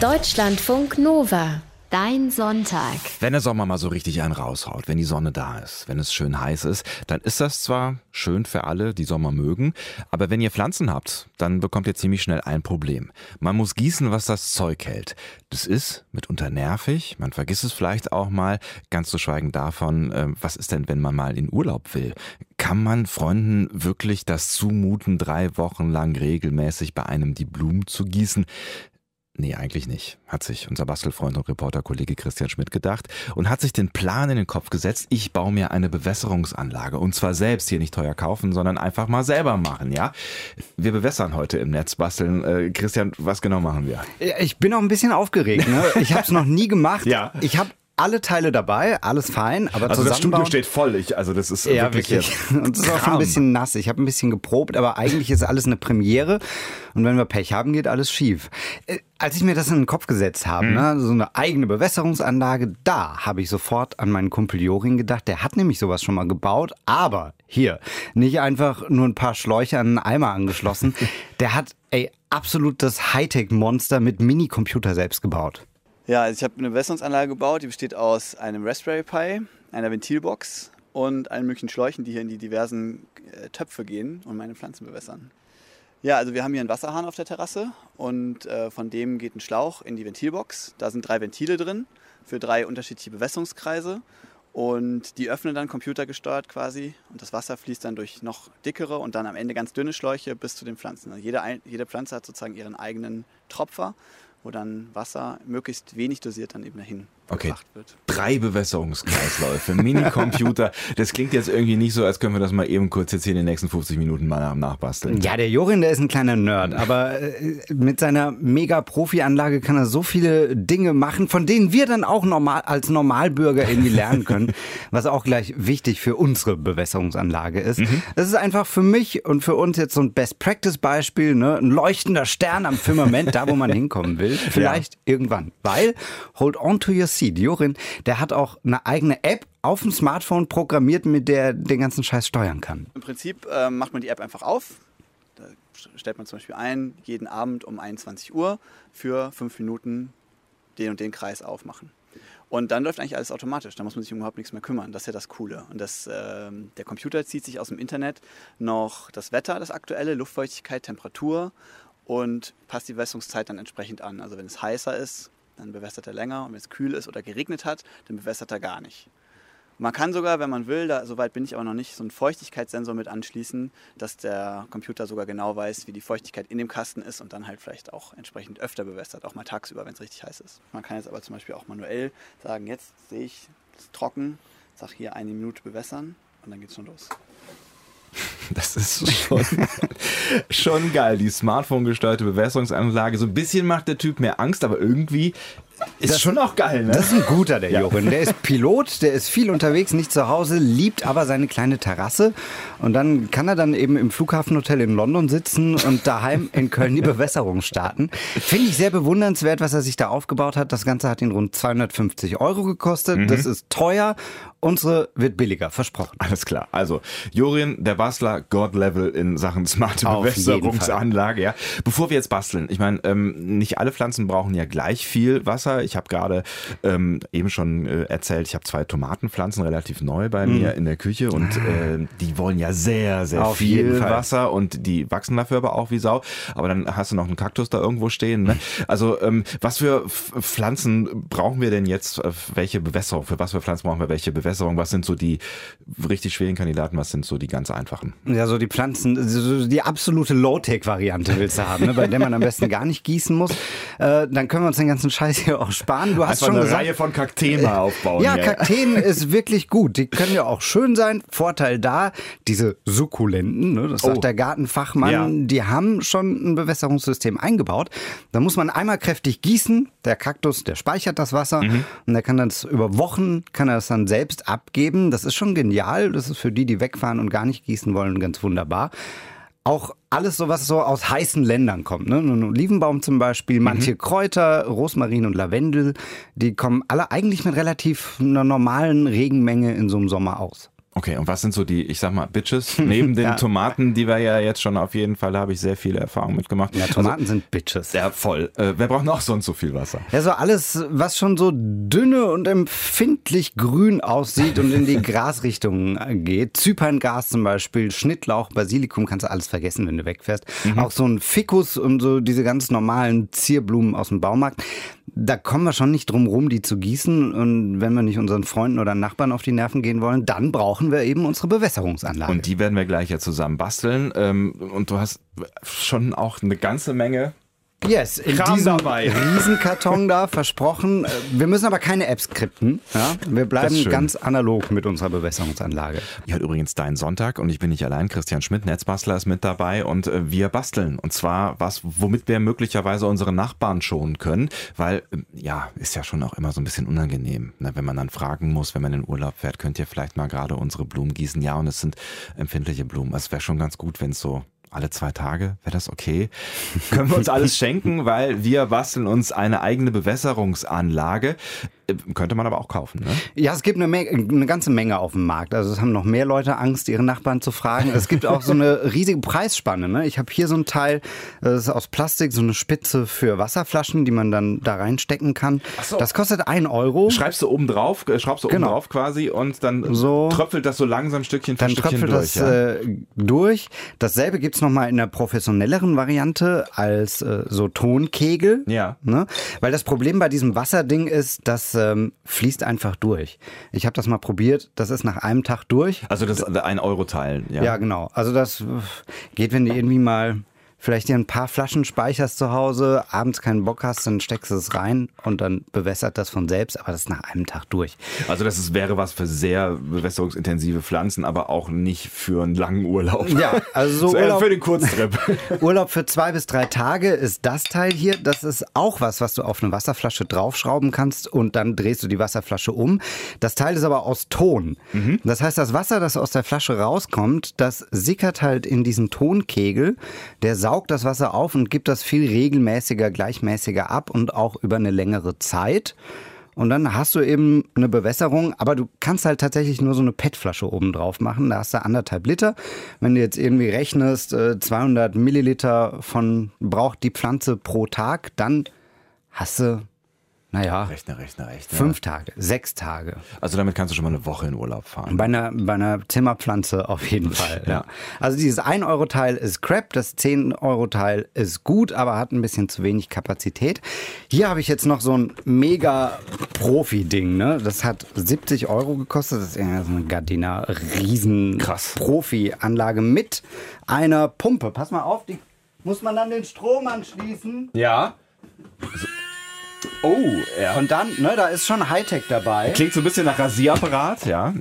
Deutschlandfunk Nova. Dein Sonntag. Wenn der Sommer mal so richtig einen raushaut, wenn die Sonne da ist, wenn es schön heiß ist, dann ist das zwar schön für alle, die Sommer mögen, aber wenn ihr Pflanzen habt, dann bekommt ihr ziemlich schnell ein Problem. Man muss gießen, was das Zeug hält. Das ist mitunter nervig, man vergisst es vielleicht auch mal, ganz zu schweigen davon, äh, was ist denn, wenn man mal in Urlaub will? Kann man Freunden wirklich das zumuten, drei Wochen lang regelmäßig bei einem die Blumen zu gießen? Nee, eigentlich nicht, hat sich unser Bastelfreund und Reporterkollege Christian Schmidt gedacht und hat sich den Plan in den Kopf gesetzt, ich baue mir eine Bewässerungsanlage und zwar selbst hier nicht teuer kaufen, sondern einfach mal selber machen, ja? Wir bewässern heute im Netz basteln. Äh, Christian, was genau machen wir? Ich bin auch ein bisschen aufgeregt, ne? Ich habe es noch nie gemacht. Ja. Ich habe alle Teile dabei, alles fein, aber Also das Studio steht voll, ich, also das ist ja, wirklich, wirklich. Und es ist auch schon ein bisschen nass. Ich habe ein bisschen geprobt, aber eigentlich ist alles eine Premiere. Und wenn wir Pech haben, geht alles schief. Äh, Als ich mir das in den Kopf gesetzt habe, Mhm. ne, so eine eigene Bewässerungsanlage, da habe ich sofort an meinen Kumpel Jorin gedacht. Der hat nämlich sowas schon mal gebaut, aber hier, nicht einfach nur ein paar Schläuche an einen Eimer angeschlossen. Der hat, ey, absolut das Hightech-Monster mit Minicomputer selbst gebaut. Ja, also ich habe eine Bewässerungsanlage gebaut, die besteht aus einem Raspberry Pi, einer Ventilbox und allen möglichen Schläuchen, die hier in die diversen äh, Töpfe gehen und meine Pflanzen bewässern. Ja, also wir haben hier einen Wasserhahn auf der Terrasse und äh, von dem geht ein Schlauch in die Ventilbox. Da sind drei Ventile drin für drei unterschiedliche Bewässerungskreise und die öffnen dann computergesteuert quasi und das Wasser fließt dann durch noch dickere und dann am Ende ganz dünne Schläuche bis zu den Pflanzen. Also jede, jede Pflanze hat sozusagen ihren eigenen Tropfer, wo dann Wasser möglichst wenig dosiert dann eben dahin Okay. Drei Bewässerungskreisläufe, Minicomputer. Das klingt jetzt irgendwie nicht so, als können wir das mal eben kurz jetzt hier in den nächsten 50 Minuten mal nach- nachbasteln. Ja, der Jorin, der ist ein kleiner Nerd, aber äh, mit seiner Mega-Profi-Anlage kann er so viele Dinge machen, von denen wir dann auch normal als Normalbürger irgendwie lernen können, was auch gleich wichtig für unsere Bewässerungsanlage ist. Das ist einfach für mich und für uns jetzt so ein Best-Practice-Beispiel, ne? ein leuchtender Stern am Firmament, da wo man hinkommen will, vielleicht irgendwann. Weil, hold on to your seat, Jorin, der hat auch eine eigene App auf dem Smartphone programmiert, mit der er den ganzen Scheiß steuern kann. Im Prinzip ähm, macht man die App einfach auf. Da stellt man zum Beispiel ein, jeden Abend um 21 Uhr für fünf Minuten den und den Kreis aufmachen. Und dann läuft eigentlich alles automatisch. Da muss man sich überhaupt nichts mehr kümmern. Das ist ja das Coole. Und das, ähm, der Computer zieht sich aus dem Internet noch das Wetter, das aktuelle, Luftfeuchtigkeit, Temperatur und passt die Bewässerungszeit dann entsprechend an. Also wenn es heißer ist, dann bewässert er länger. Und wenn es kühl ist oder geregnet hat, dann bewässert er gar nicht. Man kann sogar, wenn man will, da, soweit bin ich aber noch nicht, so einen Feuchtigkeitssensor mit anschließen, dass der Computer sogar genau weiß, wie die Feuchtigkeit in dem Kasten ist und dann halt vielleicht auch entsprechend öfter bewässert, auch mal tagsüber, wenn es richtig heiß ist. Man kann jetzt aber zum Beispiel auch manuell sagen, jetzt sehe ich, es ist trocken, sag hier eine Minute bewässern und dann geht's schon los. Das ist schon, schon geil. Die Smartphone-gesteuerte Bewässerungsanlage. So ein bisschen macht der Typ mir Angst, aber irgendwie ist schon auch geil, ne? Das ist ein guter, der Jorin. Der ist Pilot, der ist viel unterwegs, nicht zu Hause, liebt aber seine kleine Terrasse. Und dann kann er dann eben im Flughafenhotel in London sitzen und daheim in Köln die Bewässerung starten. Finde ich sehr bewundernswert, was er sich da aufgebaut hat. Das Ganze hat ihn rund 250 Euro gekostet. Das ist teuer. Unsere wird billiger, versprochen. Alles klar. Also, Jorin, der Bastler, God-Level in Sachen smarte Auf Bewässerungsanlage. Ja. Bevor wir jetzt basteln, ich meine, ähm, nicht alle Pflanzen brauchen ja gleich viel Wasser. Ich habe gerade ähm, eben schon äh, erzählt, ich habe zwei Tomatenpflanzen relativ neu bei mir in der Küche und äh, die wollen ja sehr, sehr Auf viel. Wasser und die wachsen dafür aber auch wie Sau. Aber dann hast du noch einen Kaktus da irgendwo stehen. Ne? Also, ähm, was für Pflanzen brauchen wir denn jetzt? Äh, Welche Bewässerung? Für was für Pflanzen brauchen wir welche Bewässerung? Was sind so die richtig schwierigen Kandidaten? Was sind so die ganz einfachen? Ja, so die Pflanzen, so die absolute Low-Tech-Variante willst du haben, ne? bei der man am besten gar nicht gießen muss. Äh, dann können wir uns den ganzen Scheiß hier auch sparen. Du hast Einfach schon eine gesagt, Reihe von Kakteen mal aufbauen. Ja, hier. Kakteen ist wirklich gut. Die können ja auch schön sein. Vorteil da, diese Sukkulenten, ne, das sagt Oh. der Gartenfachmann, Ja. die haben schon ein Bewässerungssystem eingebaut. Da muss man einmal kräftig gießen. Der Kaktus, der speichert das Wasser Mhm. und der kann das über Wochen, kann er das dann selbst abgeben. Das ist schon genial. Das ist für die, die wegfahren und gar nicht gießen wollen, ganz wunderbar. Auch alles so, was so aus heißen Ländern kommt. Ne? Ein Olivenbaum zum Beispiel, manche Kräuter, Rosmarin und Lavendel, die kommen alle eigentlich mit relativ einer normalen Regenmenge in so einem Sommer aus. Okay, und was sind so die, ich sag mal, Bitches? Neben den Ja. Tomaten, die wir ja jetzt schon auf jeden Fall, habe ich sehr viele Erfahrungen mitgemacht. Ja, Tomaten sind Bitches. Also, ja, voll. Äh, wer braucht noch sonst so viel Wasser? Ja, so alles, was schon so dünne und empfindlich grün aussieht und in die Grasrichtung geht. Zyperngas zum Beispiel, Schnittlauch, Basilikum, kannst du alles vergessen, wenn du wegfährst. Auch so ein Ficus und so diese ganz normalen Zierblumen aus dem Baumarkt. Da kommen wir schon nicht drum rum, die zu gießen. Und wenn wir nicht unseren Freunden oder Nachbarn auf die Nerven gehen wollen, dann brauchen wir eben unsere Bewässerungsanlage. Und die werden wir gleich ja zusammen basteln. Ähm, und du hast schon auch eine ganze Menge. Yes, in Kram diesem dabei. Riesenkarton da, versprochen. Äh, Wir müssen aber keine Apps skripten. Ja? Wir bleiben ganz analog mit unserer Bewässerungsanlage. Hier hat übrigens dein Sonntag und ich bin nicht allein. Christian Schmidt, Netzbastler, ist mit dabei und äh, wir basteln. Und zwar was, womit wir möglicherweise unsere Nachbarn schonen können, weil, ähm, ja, ist ja schon auch immer so ein bisschen unangenehm, ne? wenn man dann fragen muss, wenn man in Urlaub fährt, könnt ihr vielleicht mal gerade unsere Blumen gießen? Ja, und es sind empfindliche Blumen. Es wäre schon ganz gut, wenn es so alle zwei Tage, wäre das okay? Können wir uns alles schenken, weil wir basteln uns eine eigene Bewässerungsanlage. Äh, Könnte man aber auch kaufen, ne? Ja, es gibt eine, Menge, eine ganze Menge auf dem Markt. Also es haben noch mehr Leute Angst, ihre Nachbarn zu fragen. Es gibt auch so eine riesige Preisspanne. Ne? Ich habe hier so ein Teil, das ist aus Plastik, so eine Spitze für Wasserflaschen, die man dann da reinstecken kann. so. Das kostet ein Euro. Schreibst du oben drauf, äh, schraubst du oben Genau. drauf quasi und dann So. tröpfelt das so langsam Stückchen für Dann Stückchen tröpfelt durch. das ja? äh, durch. Dasselbe gibt's noch nochmal in einer professionelleren Variante als äh, so Tonkegel. Ja. Ne? Weil das Problem bei diesem Wasserding ist, das ähm, fließt einfach durch. Ich habe das mal probiert, das ist nach einem Tag durch. also das ein Euro Teil. Ja. Ja, genau. Also das äh, geht, wenn du irgendwie mal vielleicht dir ein paar Flaschen speicherst zu Hause, abends keinen Bock hast, dann steckst du es rein und dann bewässert das von selbst, aber das ist nach einem Tag durch. Also das ist, wäre was für sehr bewässerungsintensive Pflanzen, aber auch nicht für einen langen Urlaub. Ja, also so eher Urlaub- für den Kurztrip. Urlaub für zwei bis drei Tage ist das Teil hier. Das ist auch was, was du auf eine Wasserflasche draufschrauben kannst und dann drehst du die Wasserflasche um. Das Teil ist aber aus Ton. Das heißt, das Wasser, das aus der Flasche rauskommt, das sickert halt in diesen Tonkegel. Der saugt das Wasser auf und gibt das viel regelmäßiger, gleichmäßiger ab und auch über eine längere Zeit. Und dann hast du eben eine Bewässerung, aber du kannst halt tatsächlich nur so eine PET-Flasche oben drauf machen. Da hast du anderthalb Liter. Wenn du jetzt irgendwie rechnest, äh, 200 Milliliter von braucht die Pflanze pro Tag, dann hast du, naja, Rechne, rechne, rechne. fünf Tage, sechs Tage. Also damit kannst du schon mal eine Woche in Urlaub fahren. Bei einer, bei einer Zimmerpflanze auf jeden Fall. Ja. Also dieses 1-Euro-Teil ist crap, das 10-Euro-Teil ist gut, aber hat ein bisschen zu wenig Kapazität. Hier habe ich jetzt noch so ein mega Profi-Ding. Ne? Das hat 70 Euro gekostet. Das ist eine Gardena riesen Krass. Profi-Anlage mit einer Pumpe. Pass mal auf, die muss man dann den Strom anschließen. Ja. Oh, ja. Und dann, ne, da ist schon Hightech dabei. Klingt so ein bisschen nach Rasierapparat, ja.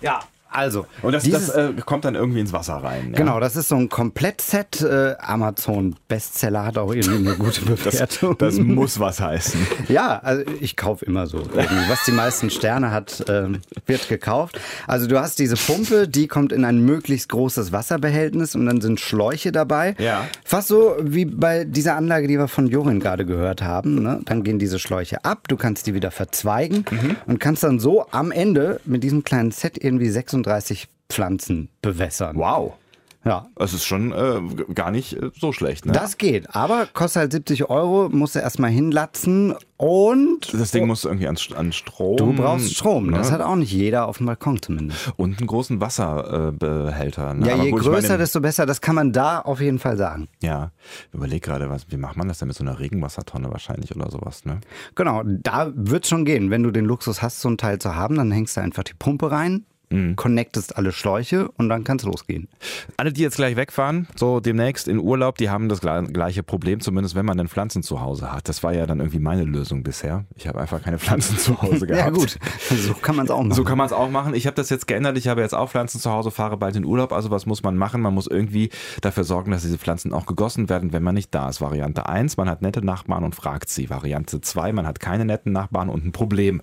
Ja, also. Und das, dieses- das äh, kommt dann irgendwie ins Wasser rein. Ja? Genau, das ist so ein Komplettset. Äh, Amazon Bestseller hat auch irgendwie eine gute Bewertung. Das muss was heißen. ja, also ich kaufe immer so. Irgendwie. Was die meisten Sterne hat, ähm, wird gekauft. Also du hast diese Pumpe, die kommt in ein möglichst großes Wasserbehältnis und dann sind Schläuche dabei. Ja. Fast so wie bei dieser Anlage, die wir von Jorin gerade gehört haben. Ne? Dann gehen diese Schläuche ab, du kannst die wieder verzweigen und kannst dann so am Ende mit diesem kleinen Set irgendwie 36 Pflanzen bewässern. Wow. Ja, Es ist schon äh, gar nicht äh, so schlecht, ne? Das geht, aber kostet halt 70 Euro, musst du erstmal hinlatzen und das Ding muss irgendwie an, an Strom. du brauchst Strom. Ne? Das hat auch nicht jeder auf dem Balkon zumindest. Und einen großen Wasserbehälter. Behälter, ne? Ja, Aber je gut, größer, meine- desto besser. Das kann man da auf jeden Fall sagen. Ja, überleg gerade, was, wie macht man das denn mit so einer Regenwassertonne wahrscheinlich oder sowas, ne? Genau, da wird schon gehen. Wenn du den Luxus hast, so ein Teil zu haben, dann hängst du einfach die Pumpe rein, Mhm. connectest alle Schläuche und dann kann's losgehen. Alle, die jetzt gleich wegfahren, so demnächst in Urlaub, die haben das gle- gleiche Problem, zumindest wenn man dann Pflanzen zu Hause hat. Das war ja dann irgendwie meine Lösung bisher. Ich habe einfach keine Pflanzen zu Hause gehabt. Ja gut, so kann man es auch machen. So kann man es auch machen. Ich habe das jetzt geändert. Ich habe jetzt auch Pflanzen zu Hause, fahre bald in Urlaub. Also was muss man machen? Man muss irgendwie dafür sorgen, dass diese Pflanzen auch gegossen werden, wenn man nicht da ist. Variante 1, man hat nette Nachbarn und fragt sie. Variante 2, man hat keine netten Nachbarn und ein Problem.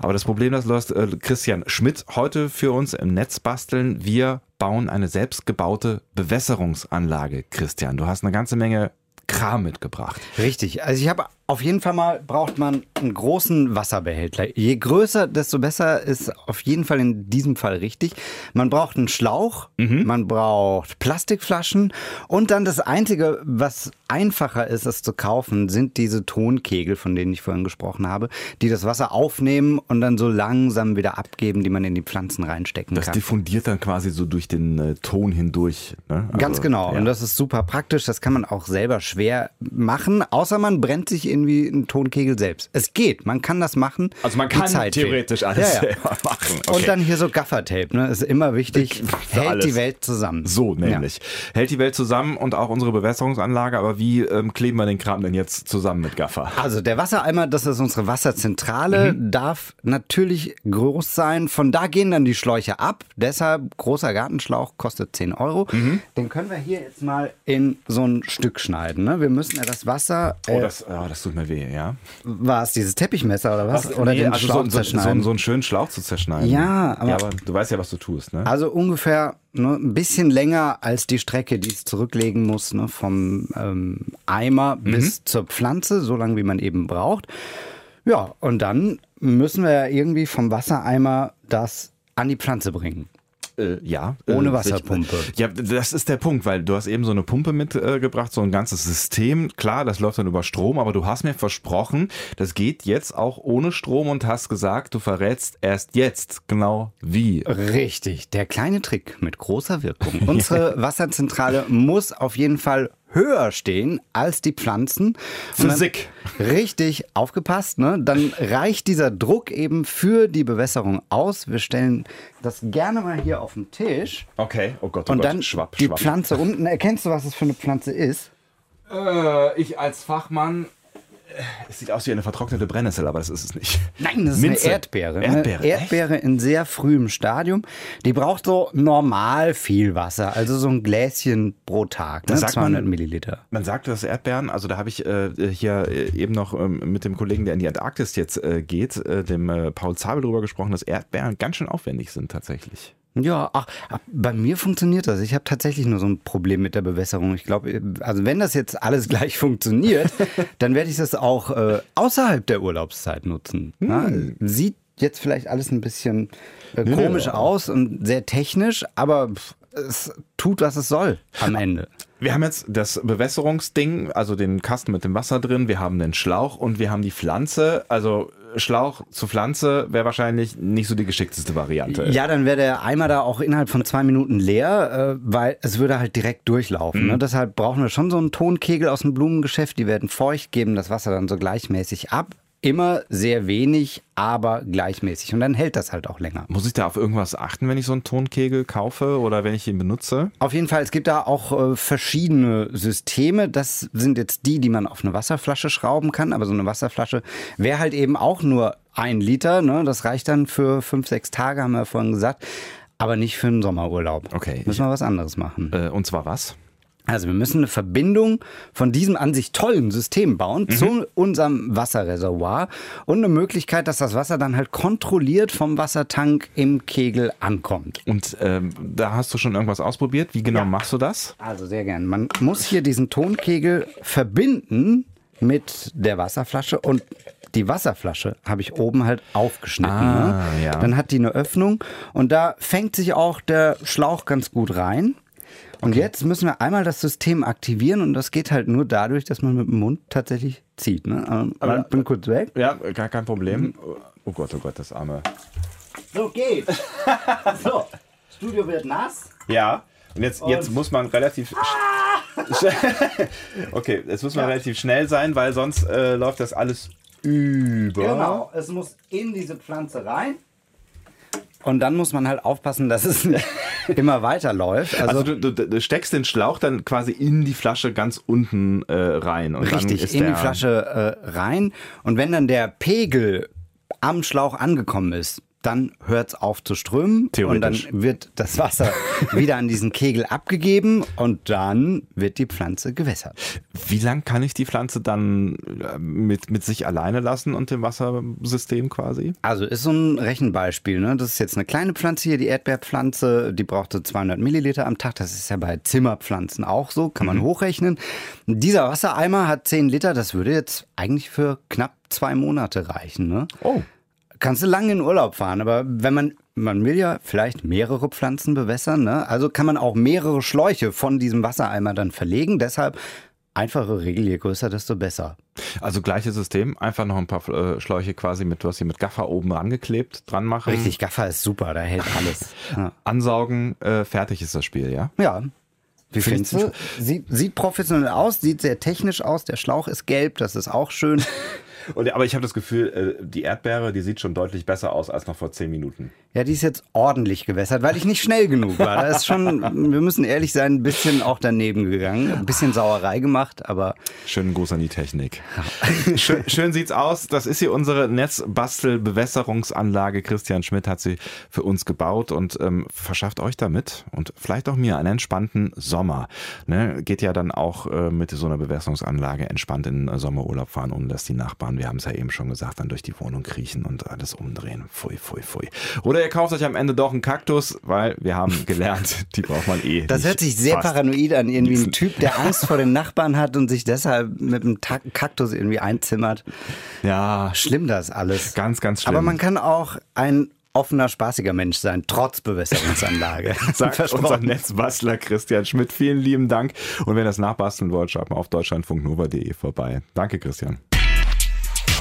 Aber das Problem, das löst äh, Christian Schmidt heute für uns im Netz basteln. Wir bauen eine selbstgebaute Bewässerungsanlage. Christian, du hast eine ganze Menge Kram mitgebracht. Richtig. Also ich habe Auf jeden Fall mal braucht man einen großen Wasserbehälter. Je größer, desto besser ist auf jeden Fall in diesem Fall richtig. Man braucht einen Schlauch, man braucht Plastikflaschen und dann das Einzige, was einfacher ist, es zu kaufen, sind diese Tonkegel, von denen ich vorhin gesprochen habe, die das Wasser aufnehmen und dann so langsam wieder abgeben, die man in die Pflanzen reinstecken Das kann. diffundiert dann quasi so durch den äh, Ton hindurch. Ne? Also, Ganz genau. Ja. Und das ist super praktisch. Das kann man auch selber schwer machen, außer man brennt sich irgendwie einen Tonkegel selbst. Es geht. Man kann das machen. also man kann Zeit fehlt. theoretisch alles Ja, ja. selber machen. Okay. Und dann hier so Gaffertape, ne? Ist immer wichtig. Für Hält alles. die Welt zusammen. So nämlich. Hält die Welt zusammen und auch unsere Bewässerungsanlage, aber wie ähm, kleben wir den Kram denn jetzt zusammen mit Gaffer? Ja. Also der Wassereimer, das ist unsere Wasserzentrale, Mhm. darf natürlich groß sein. Von da gehen dann die Schläuche ab. Deshalb großer Gartenschlauch kostet 10 Euro. Mhm. Den können wir hier jetzt mal in so ein Stück schneiden. Ne? Wir müssen ja das Wasser. Oh, äh, das, oh, das tut mir weh, ja. war es dieses Teppichmesser oder was? oder Nee, den also Schlauch so, so, so, zerschneiden? so einen schönen Schlauch zu zerschneiden. Ja, aber- ja, aber du weißt ja, was du tust, ne? Also ungefähr ne, ein bisschen länger als die Strecke, die es zurücklegen muss, ne, vom ähm, Eimer Mhm. bis zur Pflanze, so lange wie man eben braucht. Ja, und dann müssen wir ja irgendwie vom Wassereimer das an die Pflanze bringen. Äh, ja. Ohne äh, Wasserpumpe. sich- Ja, das ist der Punkt, weil du hast eben so eine Pumpe mitgebracht, so ein ganzes System. Klar, das läuft dann über Strom, aber du hast mir versprochen, das geht jetzt auch ohne Strom und hast gesagt, du verrätst erst jetzt genau wie. Richtig, der kleine Trick mit großer Wirkung. Unsere Wasserzentrale muss auf jeden Fall höher stehen als die Pflanzen. Physik. Richtig, aufgepasst, ne? Dann reicht dieser Druck eben für die Bewässerung aus. Wir stellen das gerne mal hier auf den Tisch. Okay, oh Gott, oh Und Gott, dann schwapp, die schwapp. Pflanze unten. Erkennst du, was es für eine Pflanze ist? Äh, ich als Fachmann, es sieht aus wie eine vertrocknete Brennnessel, aber das ist es nicht. Nein, das ist Minze. eine Erdbeere. Erdbeere, Eine Erdbeere in sehr frühem Stadium. Die braucht so normal viel Wasser, also so ein Gläschen pro Tag, ne? Das sagt 200 man- Milliliter. Man sagt, dass Erdbeeren, also da habe ich äh, hier äh, eben noch ähm, mit dem Kollegen, der in die Antarktis jetzt äh, geht, äh, dem äh, Paul Zabel drüber gesprochen, dass Erdbeeren ganz schön aufwendig sind tatsächlich. Ja, ach, bei mir funktioniert das. Ich habe tatsächlich nur so ein Problem mit der Bewässerung. Ich glaube, also wenn das jetzt alles gleich funktioniert, dann werde ich das auch äh, außerhalb der Urlaubszeit nutzen. Ja, sieht jetzt vielleicht alles ein bisschen äh, komisch aus und sehr technisch, aber es tut, was es soll am Ende. Wir haben jetzt das Bewässerungsding, also den Kasten mit dem Wasser drin, wir haben den Schlauch und wir haben die Pflanze. Also Schlauch zu Pflanze wäre wahrscheinlich nicht so die geschickteste Variante. Ja, dann wäre der Eimer da auch innerhalb von zwei Minuten leer, äh, weil es würde halt direkt durchlaufen. Ne? Deshalb brauchen wir schon so einen Tonkegel aus dem Blumengeschäft. Die werden feucht, geben das Wasser dann so gleichmäßig ab. Immer sehr wenig, aber gleichmäßig. Und dann hält das halt auch länger. Muss ich da auf irgendwas achten, wenn ich so einen Tonkegel kaufe oder wenn ich ihn benutze? Auf jeden Fall, es gibt da auch äh, verschiedene Systeme. Das sind jetzt die, die man auf eine Wasserflasche schrauben kann. Aber so eine Wasserflasche wäre halt eben auch nur ein Liter. Ne? Das reicht dann für fünf, sechs Tage, haben wir vorhin gesagt. Aber nicht für einen Sommerurlaub. Okay. Müssen wir was anderes machen. Äh, und zwar was? Also wir müssen eine Verbindung von diesem an sich tollen System bauen zu unserem Wasserreservoir und eine Möglichkeit, dass das Wasser dann halt kontrolliert vom Wassertank im Kegel ankommt. Und ähm, da hast du schon irgendwas ausprobiert. Wie genau machst du das? Also sehr gern. Man muss hier diesen Tonkegel verbinden mit der Wasserflasche und die Wasserflasche habe ich oben halt aufgeschnitten. Ah, ne? ja. Dann hat die eine Öffnung und da fängt sich auch der Schlauch ganz gut rein. Und jetzt müssen wir einmal das System aktivieren und das geht halt nur dadurch, dass man mit dem Mund tatsächlich zieht. Ne? Ähm, Aber- ich bin kurz weg. Ja, gar kein Problem. Oh Gott, oh Gott, das arme. So geht. so, Studio wird nass. Ja. Und jetzt, jetzt Und- muss man relativ. sch- okay, jetzt muss man relativ schnell sein, weil sonst äh, läuft das alles über. Genau, es muss in diese Pflanze rein. Und dann muss man halt aufpassen, dass es nicht immer weiterläuft. Also, Also du, du, du steckst den Schlauch dann quasi in die Flasche ganz unten äh, rein. Und richtig in die Flasche äh, rein. Und wenn dann der Pegel am Schlauch angekommen ist, dann hört es auf zu strömen und dann wird das Wasser wieder an diesen Kegel abgegeben und dann wird die Pflanze gewässert. Wie lang kann ich die Pflanze dann äh, mit, mit sich alleine lassen und dem Wassersystem quasi? Also ist so ein Rechenbeispiel. Ne? Das ist jetzt eine kleine Pflanze hier, die Erdbeerpflanze, die braucht so 200 Milliliter am Tag. Das ist ja bei Zimmerpflanzen auch so, kann man mhm. hochrechnen. Dieser Wassereimer hat 10 Liter, das würde jetzt eigentlich für knapp zwei Monate reichen. Ne? Oh kannst du lange in Urlaub fahren, aber wenn man, man will ja vielleicht mehrere Pflanzen bewässern, ne? also kann man auch mehrere Schläuche von diesem Wassereimer dann verlegen. Deshalb einfache Regel, je größer, desto besser. Also gleiches System, einfach noch ein paar äh, Schläuche quasi mit, was hier mit Gaffer oben rangeklebt, dran machen. Richtig, Gaffer ist super, da hält alles. Ja. Ansaugen, äh, fertig ist das Spiel, ja? Ja. Wie findest du? Sieht, sieht professionell aus, sieht sehr technisch aus. Der Schlauch ist gelb, das ist auch schön. Und, aber ich habe das Gefühl, äh, die Erdbeere, die sieht schon deutlich besser aus als noch vor zehn Minuten. Ja, die ist jetzt ordentlich gewässert, weil ich nicht schnell genug war. Da ist schon, wir müssen ehrlich sein, ein bisschen auch daneben gegangen. Ein bisschen Sauerei gemacht, aber. Schönen Gruß an die Technik. schön, schön sieht's aus. Das ist hier unsere Netzbastel-Bewässerungsanlage. Christian Schmidt hat sie für uns gebaut und ähm, verschafft euch damit und vielleicht auch mir einen entspannten Sommer. Ne? Geht ja dann auch äh, mit so einer Bewässerungsanlage entspannt in den Sommerurlaub fahren, ohne dass die Nachbarn wir haben es ja eben schon gesagt, dann durch die Wohnung kriechen und alles umdrehen. Pfui, pfui, pfui. Oder ihr kauft euch am Ende doch einen Kaktus, weil wir haben gelernt, die braucht man eh. Das hört sich sehr paranoid an, irgendwie ein Typ, der Angst vor den Nachbarn hat und sich deshalb mit einem Kaktus irgendwie einzimmert. Ja. Schlimm das alles. Ganz, ganz schlimm. Aber man kann auch ein offener, spaßiger Mensch sein, trotz Bewässerungsanlage. Sagt unser Netzbastler Christian Schmidt. Vielen lieben Dank. Und wenn ihr das nachbasteln wollt, schaut mal auf deutschlandfunknova.de vorbei. Danke, Christian.